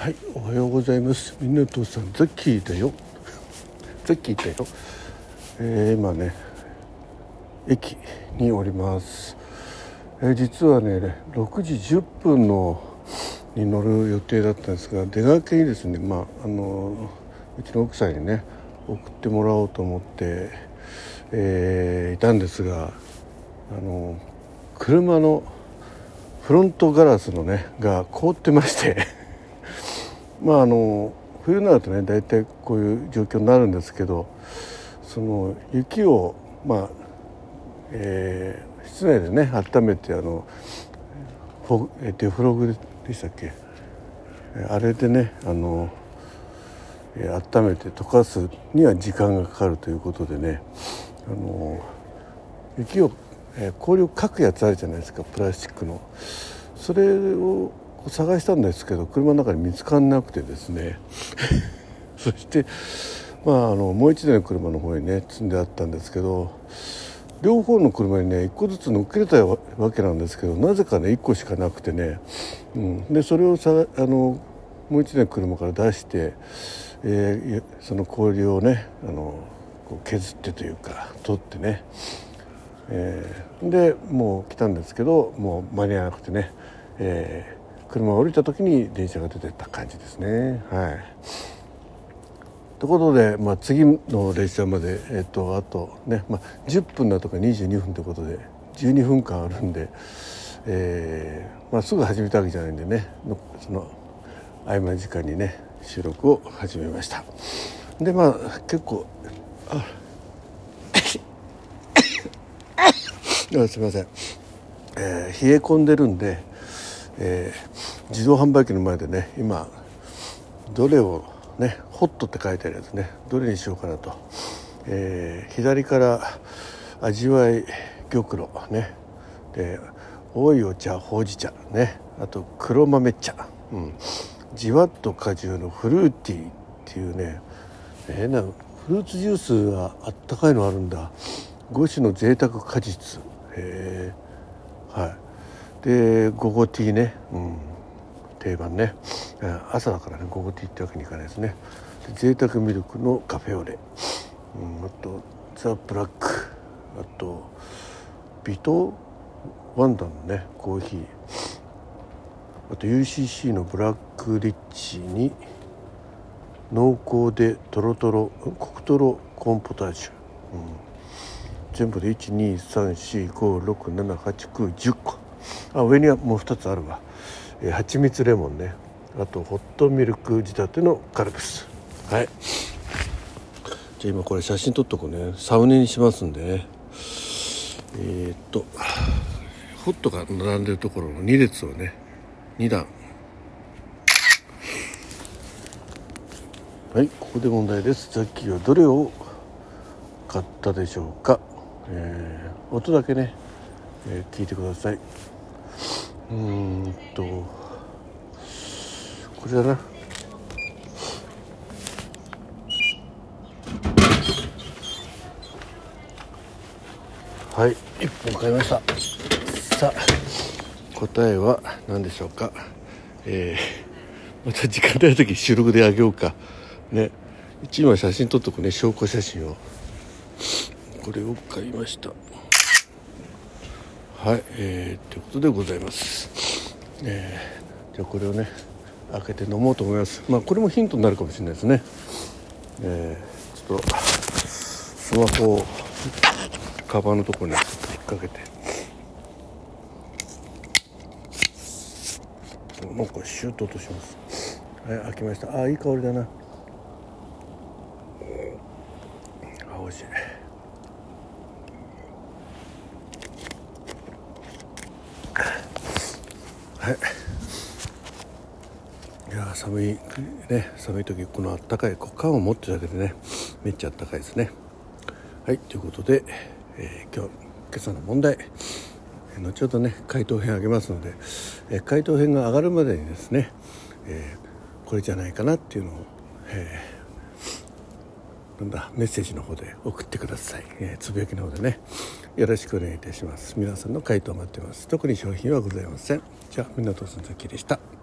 はい、おはようございます。みなとさん、ザッキーだよ。ザッキーだよ。えー、今ね、駅におります。えー実はね、6時10分のに乗る予定だったんですが、出がけにですね、まああのうちの奥さんにね送ってもらおうと思って、えーいたんですが、あの車のフロントガラスのねが凍ってまして。まああの冬になるとね大体こういう状況になるんですけどその雪をまあ、えー室内でね温めてあのフォえデフログでしたっけ？あれでねあの、えー温めて溶かすには時間がかかるということでねあの雪を、えー氷をかくやつあるじゃないですかプラスチックの。それを探したんですけど車の中に見つからなくてですね。そしてまああのもう一台の車の方にね積んであったんですけど両方の車にね1個ずつ乗っけれたわけなんですけどなぜかね1個しかなくてね、うん、でそれをさあのもう一台の車から出して、えーその氷をねあのこう削ってというか取ってね。えー。でもう来たんですけどもう間に合わなくてね、えー。車を降りた時に電車が出てった感じですね。はいということで、まあ、次の列車まで、えっとあとね、まあ、10分だとか22分ということで12分間あるんで、えーまあ、すぐ始めたわけじゃないんでねその合間時間にね収録を始めました。でまあ結構ああすみません、えー冷え込んでるんで、えー自動販売機の前でね今どれをねホットって書いてあるやつねどれにしようかなと、えー左から味わい玉露ね。で多いお茶ほうじ茶ね。あと黒豆茶、うん、じわっと果汁のフルーティーっていうね変なフルーツジュースがあったかいのあるんだ。5種の贅沢果実。へえはい。で午後ティーね、うん、定番ね。朝だからね午後ティーってわけにいかないですね。で贅沢ミルクのカフェオレ、うん、あとザ・ブラック。あとビトワンダのねコーヒー。あと UCC のブラックリッチに濃厚でとろとろコクとろコーンポタージュ、うん、全部で12345678910個。あ上にはもう2つあるわ、えー、蜂蜜レモンね。あとホットミルク仕立てのカルピス。はい。じゃあ今これ写真撮っとこね。サウネにしますんで。ねえーっとホットが並んでるところの2列をね2段。はいここで問題です。ザッキーはどれを買ったでしょうか、えー音だけね、えー聞いてください。うーんとこれだな。はい。1本買いました。さあ。答えは何でしょうか？えー、また時間ない時収録であげようか。ね。一枚写真撮っとくね。証拠写真を。これを買いましたはいえー、ということでございます。えー、じゃあこれをね開けて飲もうと思います。まあこれもヒントになるかもしれないですね。えー、ちょっとスマホをカバンのところに引っ掛けて。なんかシュッと落とします。はい開きました。あいい香りだな。あ美味しい。はい。いや寒いね寒い時このあったかいこう缶を持ってるだけでねめっちゃあったかいですね。はいということで、えー今日今朝の問題。後ほどね回答編あげますので、えー回答編が上がるまでにですね、えーこれじゃないかなっていうのを、えーなんだ。メッセージの方で送ってください、えーつぶやきの方でね。よろしくお願いいたします。皆さんの回答を待ってます。特に商品はございません。じゃあみんなとすんざきでした。